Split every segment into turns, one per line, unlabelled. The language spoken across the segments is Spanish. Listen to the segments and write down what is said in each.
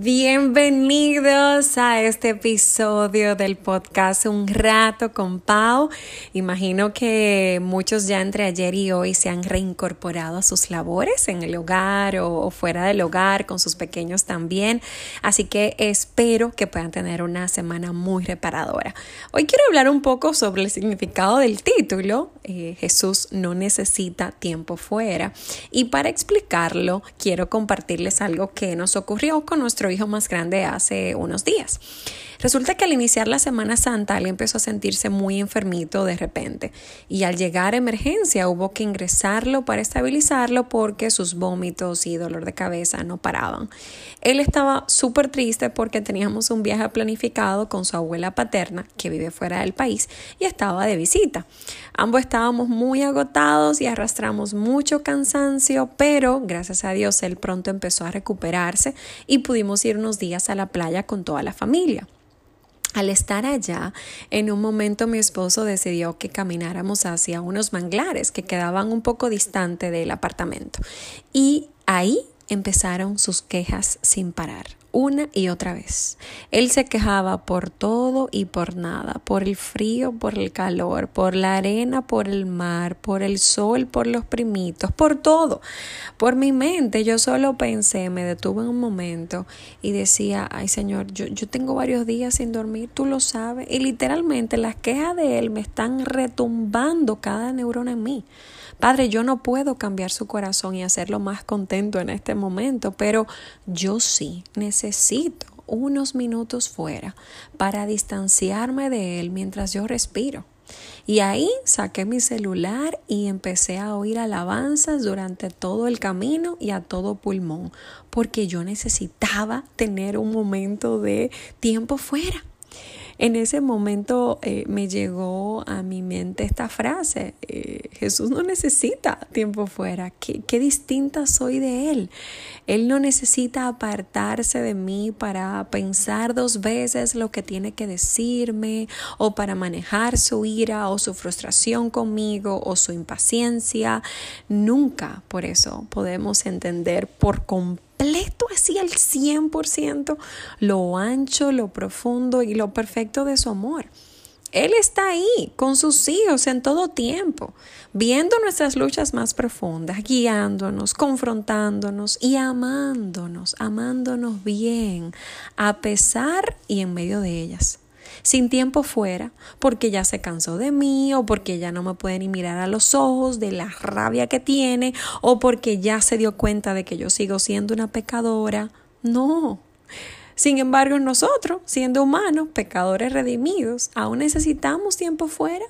Bienvenidos a este episodio del podcast Un rato con Pau. Imagino que muchos ya entre ayer y hoy se han reincorporado a sus labores en el hogar o, fuera del hogar con sus pequeños también. Así que espero que puedan tener una semana muy reparadora. Hoy quiero hablar un poco sobre el significado del título. Eh, Jesús no necesita tiempo fuera. Y para explicarlo, quiero compartirles algo que nos ocurrió con nuestro hijo más grande hace unos días. Resulta que al iniciar la Semana Santa él empezó a sentirse muy enfermito de repente y al llegar a emergencia hubo que ingresarlo para estabilizarlo porque sus vómitos y dolor de cabeza no paraban. Él estaba súper triste porque teníamos un viaje planificado con su abuela paterna que vive fuera del país y estaba de visita. Ambos estábamos muy agotados y arrastramos mucho cansancio, pero gracias a Dios él pronto empezó a recuperarse y pudimos ir unos días a la playa con toda la familia. Al estar allá, en un momento mi esposo decidió que camináramos hacia unos manglares que quedaban un poco distante del apartamento. Y ahí empezaron sus quejas sin parar una y otra vez. Él se quejaba por todo y por nada, por el frío, por el calor, por la arena, por el mar, por el sol, por los primitos, por todo. Por mi mente yo solo pensé, me detuve en un momento y decía, ay Señor, yo, yo tengo varios días sin dormir, tú lo sabes. Y literalmente las quejas de Él me están retumbando cada neurona en mí. Padre, yo no puedo cambiar su corazón y hacerlo más contento en este momento, pero yo sí necesito unos minutos fuera para distanciarme de Él mientras yo respiro. Y ahí saqué mi celular y empecé a oír alabanzas durante todo el camino y a todo pulmón, porque yo necesitaba tener un momento de tiempo fuera. En ese momento eh, me llegó a mi mente esta frase, eh, Jesús no necesita tiempo fuera, ¿Qué, qué distinta soy de Él. Él no necesita apartarse de mí para pensar dos veces lo que tiene que decirme o para manejar su ira o su frustración conmigo o su impaciencia. Nunca por eso podemos entender por completo completo, así al 100%, lo ancho, lo profundo y lo perfecto de su amor. Él está ahí con sus hijos en todo tiempo, viendo nuestras luchas más profundas, guiándonos, confrontándonos y amándonos, amándonos bien, a pesar y en medio de ellas sin tiempo fuera, porque ya se cansó de mí o porque ya no me puede ni mirar a los ojos de la rabia que tiene o porque ya se dio cuenta de que yo sigo siendo una pecadora. No. Sin embargo, nosotros, siendo humanos, pecadores redimidos, aún necesitamos tiempo fuera.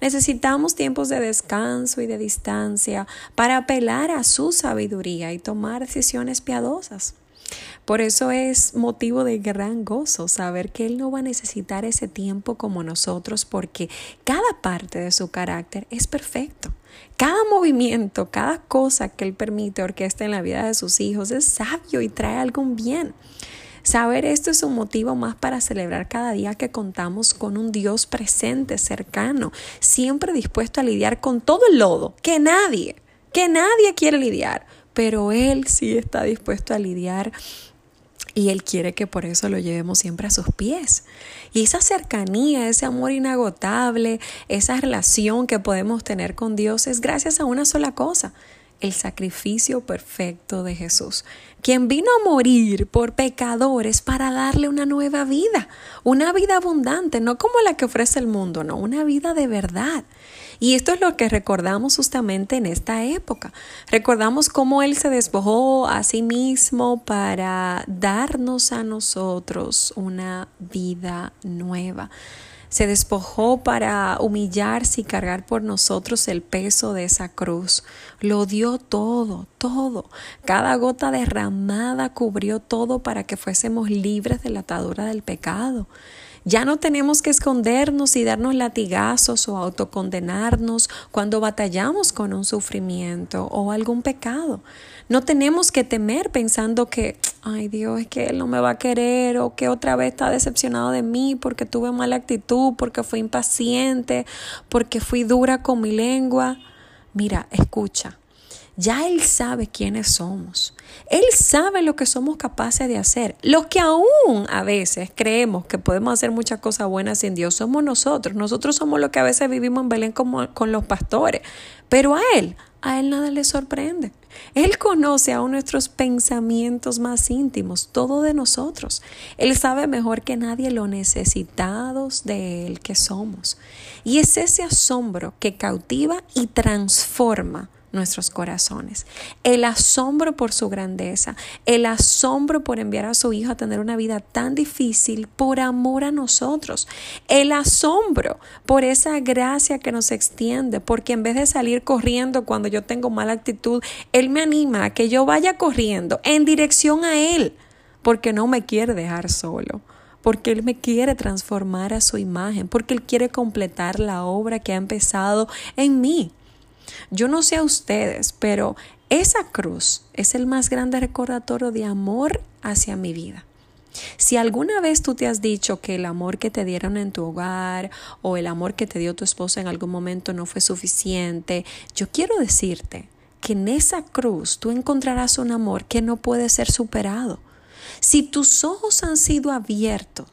Necesitamos tiempos de descanso y de distancia para apelar a su sabiduría y tomar decisiones piadosas. Por eso es motivo de gran gozo saber que Él no va a necesitar ese tiempo como nosotros porque cada parte de su carácter es perfecto. Cada movimiento, cada cosa que Él permite orquesta en la vida de sus hijos es sabio y trae algún bien. Saber esto es un motivo más para celebrar cada día que contamos con un Dios presente, cercano, siempre dispuesto a lidiar con todo el lodo, que nadie, que nadie quiere lidiar, pero Él sí está dispuesto a lidiar y Él quiere que por eso lo llevemos siempre a sus pies. Y esa cercanía, ese amor inagotable, esa relación que podemos tener con Dios es gracias a una sola cosa, el sacrificio perfecto de Jesús, quien vino a morir por pecadores para darle una nueva vida, una vida abundante, no como la que ofrece el mundo, no, una vida de verdad. Y esto es lo que recordamos justamente en esta época. Recordamos cómo Él se despojó a sí mismo para darnos a nosotros una vida nueva. Se despojó para humillarse y cargar por nosotros el peso de esa cruz. Lo dio todo, todo. Cada gota derramada cubrió todo para que fuésemos libres de la atadura del pecado. Ya no tenemos que escondernos y darnos latigazos o autocondenarnos cuando batallamos con un sufrimiento o algún pecado. No tenemos que temer pensando que, ay Dios, es que Él no me va a querer o que otra vez está decepcionado de mí porque tuve mala actitud, porque fui impaciente, porque fui dura con mi lengua. Mira, escucha. Ya Él sabe quiénes somos. Él sabe lo que somos capaces de hacer. Los que aún a veces creemos que podemos hacer muchas cosas buenas sin Dios somos nosotros. Nosotros somos los que a veces vivimos en Belén como con los pastores. Pero a Él, a Él nada le sorprende. Él conoce aún nuestros pensamientos más íntimos, todo de nosotros. Él sabe mejor que nadie lo necesitados de Él que somos. Y es ese asombro que cautiva y transforma nuestros corazones. El asombro por su grandeza, el asombro por enviar a su hijo a tener una vida tan difícil por amor a nosotros, el asombro por esa gracia que nos extiende, porque en vez de salir corriendo cuando yo tengo mala actitud, Él me anima a que yo vaya corriendo en dirección a Él, porque no me quiere dejar solo porque Él me quiere transformar a su imagen, porque Él quiere completar la obra que ha empezado en mí. Yo no sé a ustedes, pero esa cruz es el más grande recordatorio de amor hacia mi vida. Si alguna vez tú te has dicho que el amor que te dieron en tu hogar o el amor que te dio tu esposa en algún momento no fue suficiente, yo quiero decirte que en esa cruz tú encontrarás un amor que no puede ser superado. Si tus ojos han sido abiertos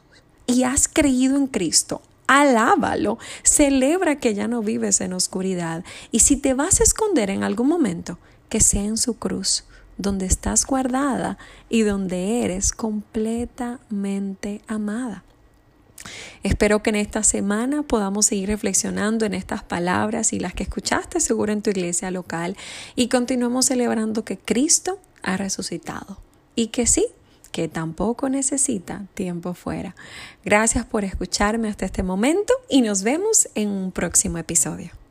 y has creído en Cristo, alábalo, celebra que ya no vives en oscuridad y si te vas a esconder en algún momento, que sea en su cruz, donde estás guardada y donde eres completamente amada. Espero que en esta semana podamos seguir reflexionando en estas palabras y las que escuchaste seguro en tu iglesia local y continuemos celebrando que Cristo ha resucitado y que sí, que tampoco necesita tiempo fuera. Gracias por escucharme hasta este momento y nos vemos en un próximo episodio.